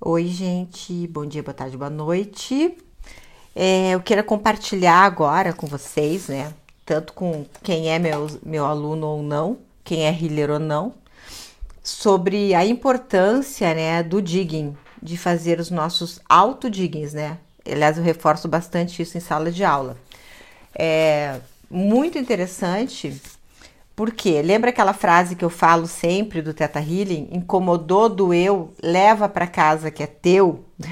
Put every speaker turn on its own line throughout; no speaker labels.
Oi, gente, bom dia, boa tarde, boa noite. É, eu quero compartilhar agora com vocês, né? Tanto com quem é meu, meu aluno ou não, quem é healer ou não, sobre a importância, né, do digging, de fazer os nossos auto-diggings, né? Aliás, eu reforço bastante isso em sala de aula. É muito interessante porque lembra aquela frase que eu falo sempre do Teta Healing? Incomodou, doeu, leva para casa que é teu.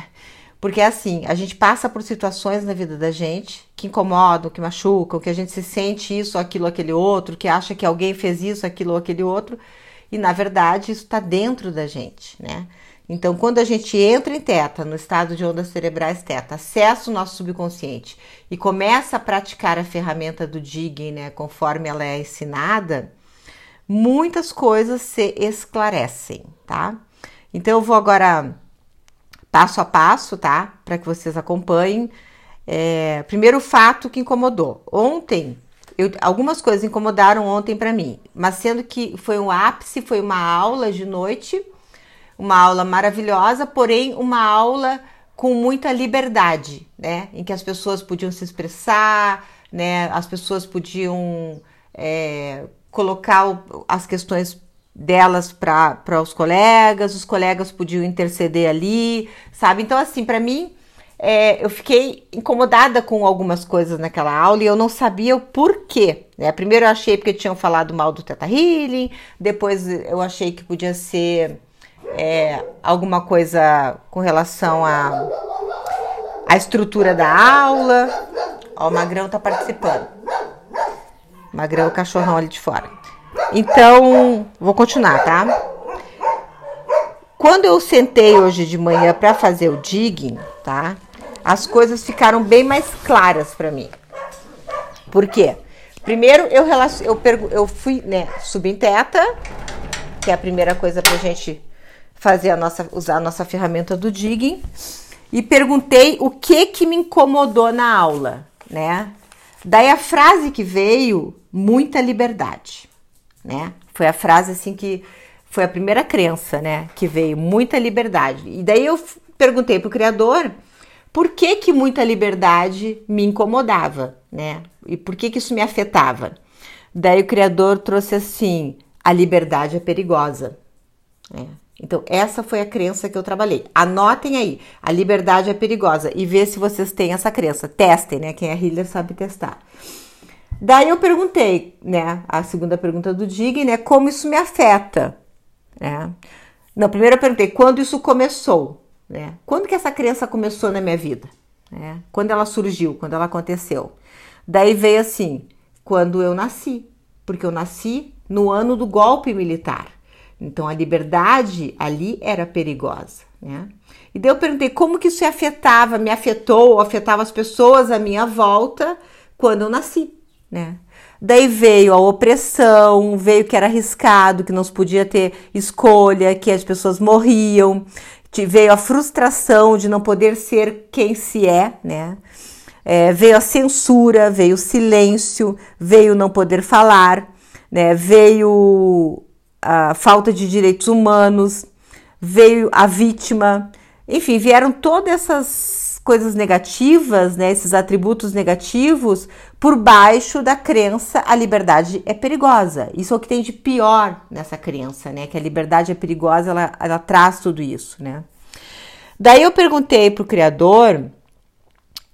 Porque é assim, a gente passa por situações na vida da gente que incomodam, que machucam, que a gente se sente isso, aquilo, aquele outro, que acha que alguém fez isso, aquilo aquele outro, e na verdade isso está dentro da gente, né? Então, quando a gente entra em teta, no estado de ondas cerebrais teta, acessa o nosso subconsciente e começa a praticar a ferramenta do digging, né, conforme ela é ensinada, muitas coisas se esclarecem, tá? Então, eu vou agora passo a passo, tá? Para que vocês acompanhem. É, primeiro fato que incomodou. Ontem, eu, algumas coisas incomodaram ontem para mim, mas sendo que foi um ápice, foi uma aula de noite uma aula maravilhosa, porém uma aula com muita liberdade, né? Em que as pessoas podiam se expressar, né? As pessoas podiam é, colocar as questões delas para os colegas, os colegas podiam interceder ali, sabe? Então, assim, para mim, é, eu fiquei incomodada com algumas coisas naquela aula e eu não sabia o porquê. Né? Primeiro eu achei porque tinham falado mal do Teta Healing, depois eu achei que podia ser é, alguma coisa com relação à a, a estrutura da aula. Ó, o Magrão tá participando. Magrão, o cachorrão ali de fora. Então, vou continuar, tá? Quando eu sentei hoje de manhã para fazer o digging, tá? As coisas ficaram bem mais claras para mim. Por quê? Primeiro, eu, eu, eu fui, né, subir em teta, que é a primeira coisa pra gente fazer a nossa, usar a nossa ferramenta do digging e perguntei o que que me incomodou na aula, né? Daí a frase que veio, muita liberdade, né? Foi a frase assim que foi a primeira crença, né, que veio, muita liberdade. E daí eu perguntei pro criador por que que muita liberdade me incomodava, né? E por que que isso me afetava? Daí o criador trouxe assim: a liberdade é perigosa. É. Então, essa foi a crença que eu trabalhei. Anotem aí, a liberdade é perigosa e vê se vocês têm essa crença. Testem, né? Quem é healer sabe testar. Daí eu perguntei, né? A segunda pergunta do Dig, né? Como isso me afeta? Né? Não, primeiro eu perguntei quando isso começou, né? Quando que essa crença começou na minha vida? Né? Quando ela surgiu, quando ela aconteceu? Daí veio assim, quando eu nasci, porque eu nasci no ano do golpe militar. Então a liberdade ali era perigosa, né? E daí eu perguntei como que isso afetava, me afetou, afetava as pessoas à minha volta quando eu nasci, né? Daí veio a opressão, veio que era arriscado, que não se podia ter escolha, que as pessoas morriam, veio a frustração de não poder ser quem se é, né? É, veio a censura, veio o silêncio, veio não poder falar, né? Veio a falta de direitos humanos, veio a vítima, enfim, vieram todas essas coisas negativas, né, esses atributos negativos, por baixo da crença a liberdade é perigosa. Isso é o que tem de pior nessa crença, né, que a liberdade é perigosa, ela, ela traz tudo isso, né. Daí eu perguntei para o Criador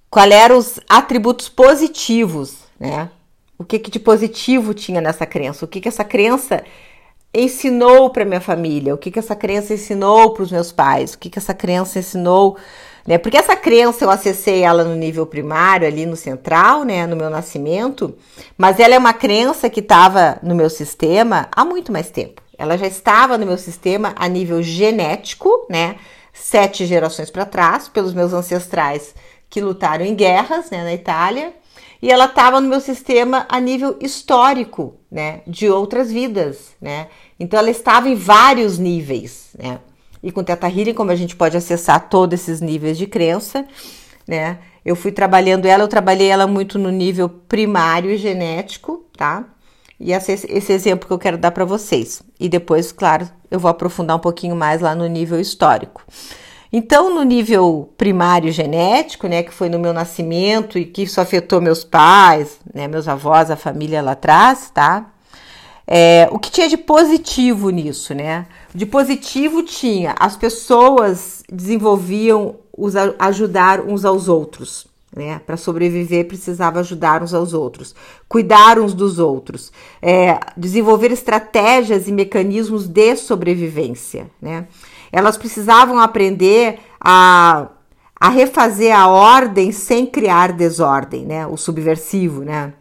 qual eram os atributos positivos, né, o que, que de positivo tinha nessa crença, o que, que essa crença ensinou para minha família, o que, que essa crença ensinou para os meus pais, o que, que essa crença ensinou, né? Porque essa crença eu acessei ela no nível primário, ali no central, né, no meu nascimento, mas ela é uma crença que estava no meu sistema há muito mais tempo. Ela já estava no meu sistema a nível genético, né? Sete gerações para trás, pelos meus ancestrais que lutaram em guerras, né, na Itália e ela estava no meu sistema a nível histórico, né, de outras vidas, né? Então ela estava em vários níveis, né? E com Teta Healing, como a gente pode acessar todos esses níveis de crença, né? Eu fui trabalhando ela, eu trabalhei ela muito no nível primário e genético, tá? E esse, esse exemplo que eu quero dar para vocês. E depois, claro, eu vou aprofundar um pouquinho mais lá no nível histórico. Então, no nível primário genético, né, que foi no meu nascimento e que isso afetou meus pais, né, meus avós, a família lá atrás, tá? É, o que tinha de positivo nisso, né? De positivo tinha as pessoas desenvolviam os ajudar uns aos outros, né? Para sobreviver precisava ajudar uns aos outros, cuidar uns dos outros, é, desenvolver estratégias e mecanismos de sobrevivência, né? Elas precisavam aprender a, a refazer a ordem sem criar desordem, né? O subversivo, né?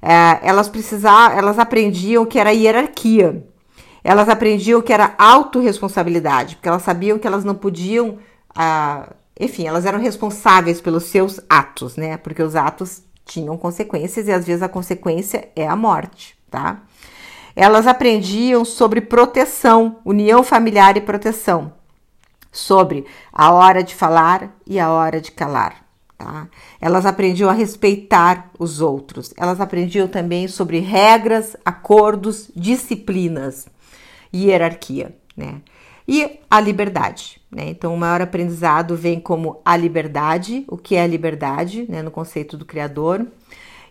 É, elas precisavam, elas aprendiam que era hierarquia. Elas aprendiam que era autorresponsabilidade, porque elas sabiam que elas não podiam, ah, enfim, elas eram responsáveis pelos seus atos, né? Porque os atos tinham consequências e às vezes a consequência é a morte, tá? Elas aprendiam sobre proteção, união familiar e proteção, sobre a hora de falar e a hora de calar. Tá? Elas aprendiam a respeitar os outros, elas aprendiam também sobre regras, acordos, disciplinas e hierarquia, né? E a liberdade, né? Então, o maior aprendizado vem como a liberdade, o que é a liberdade, né? No conceito do Criador.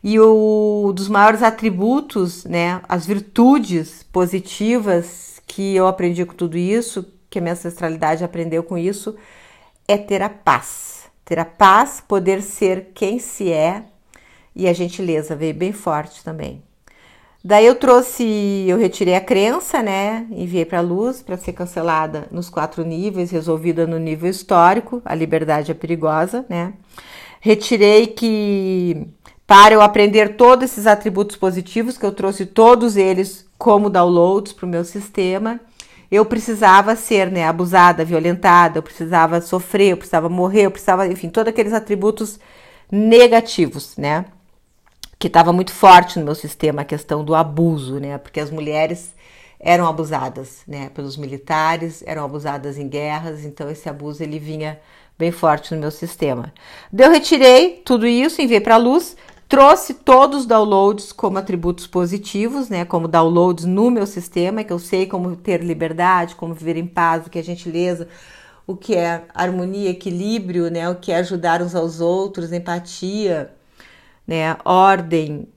E o dos maiores atributos, né? As virtudes positivas que eu aprendi com tudo isso, que a minha ancestralidade aprendeu com isso, é ter a paz ter a paz, poder ser quem se é e a gentileza veio bem forte também. Daí eu trouxe, eu retirei a crença, né? Enviei para a luz para ser cancelada nos quatro níveis, resolvida no nível histórico, a liberdade é perigosa, né? Retirei que para eu aprender todos esses atributos positivos, que eu trouxe todos eles como downloads para o meu sistema, eu precisava ser né, abusada, violentada, eu precisava sofrer, eu precisava morrer, eu precisava, enfim, todos aqueles atributos negativos, né? Que estava muito forte no meu sistema a questão do abuso, né? Porque as mulheres eram abusadas, né? Pelos militares, eram abusadas em guerras, então esse abuso ele vinha bem forte no meu sistema. Eu retirei tudo isso, enviei para a luz, Trouxe todos os downloads como atributos positivos, né? Como downloads no meu sistema, que eu sei como ter liberdade, como viver em paz, o que é gentileza, o que é harmonia, equilíbrio, né? O que é ajudar uns aos outros, empatia, né? Ordem,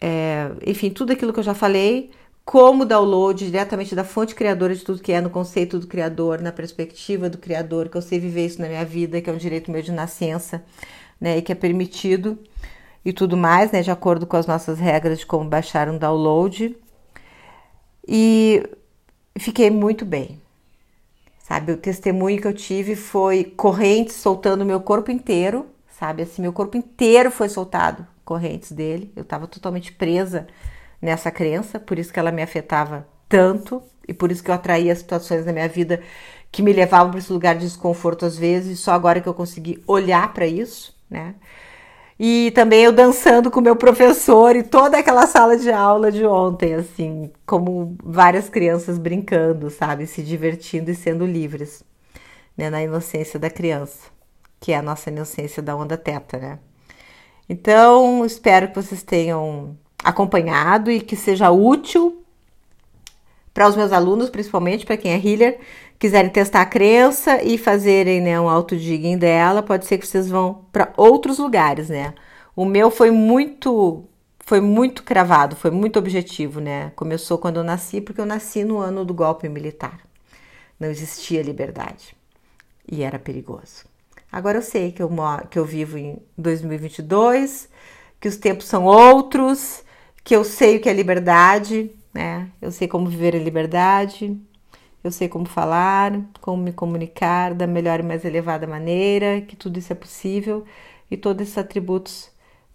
é, enfim, tudo aquilo que eu já falei, como download diretamente da fonte criadora de tudo que é, no conceito do criador, na perspectiva do criador, que eu sei viver isso na minha vida, que é um direito meu de nascença, né? E que é permitido e tudo mais, né, de acordo com as nossas regras de como baixar um download. E fiquei muito bem. Sabe, o testemunho que eu tive foi correntes soltando meu corpo inteiro, sabe? Assim, meu corpo inteiro foi soltado, correntes dele. Eu estava totalmente presa nessa crença, por isso que ela me afetava tanto e por isso que eu atraía situações na minha vida que me levavam para esse lugar de desconforto às vezes, só agora que eu consegui olhar para isso, né? E também eu dançando com meu professor e toda aquela sala de aula de ontem, assim, como várias crianças brincando, sabe? Se divertindo e sendo livres, né? Na inocência da criança, que é a nossa inocência da onda teta, né? Então, espero que vocês tenham acompanhado e que seja útil para os meus alunos, principalmente para quem é healer, quiserem testar a crença e fazerem né, um autodigging dela, pode ser que vocês vão para outros lugares, né? O meu foi muito foi muito cravado, foi muito objetivo, né? Começou quando eu nasci, porque eu nasci no ano do golpe militar. Não existia liberdade e era perigoso. Agora eu sei que eu, que eu vivo em 2022, que os tempos são outros, que eu sei o que é liberdade, né? Eu sei como viver a liberdade, eu sei como falar, como me comunicar da melhor e mais elevada maneira, que tudo isso é possível e todos esses atributos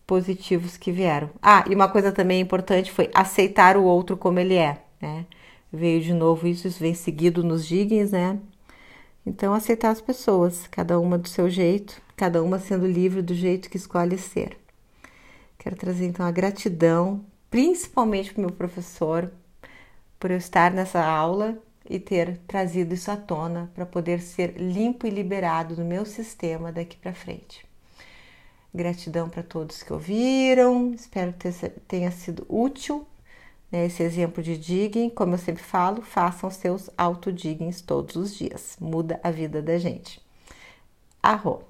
positivos que vieram. Ah, e uma coisa também importante foi aceitar o outro como ele é, né? Veio de novo isso, isso vem seguido nos diggings, né? Então, aceitar as pessoas, cada uma do seu jeito, cada uma sendo livre do jeito que escolhe ser. Quero trazer então a gratidão, principalmente para o meu professor, por eu estar nessa aula e ter trazido isso à tona para poder ser limpo e liberado no meu sistema daqui para frente. Gratidão para todos que ouviram, espero que tenha sido útil né, esse exemplo de digging. Como eu sempre falo, façam seus autodiggings todos os dias, muda a vida da gente. Arro.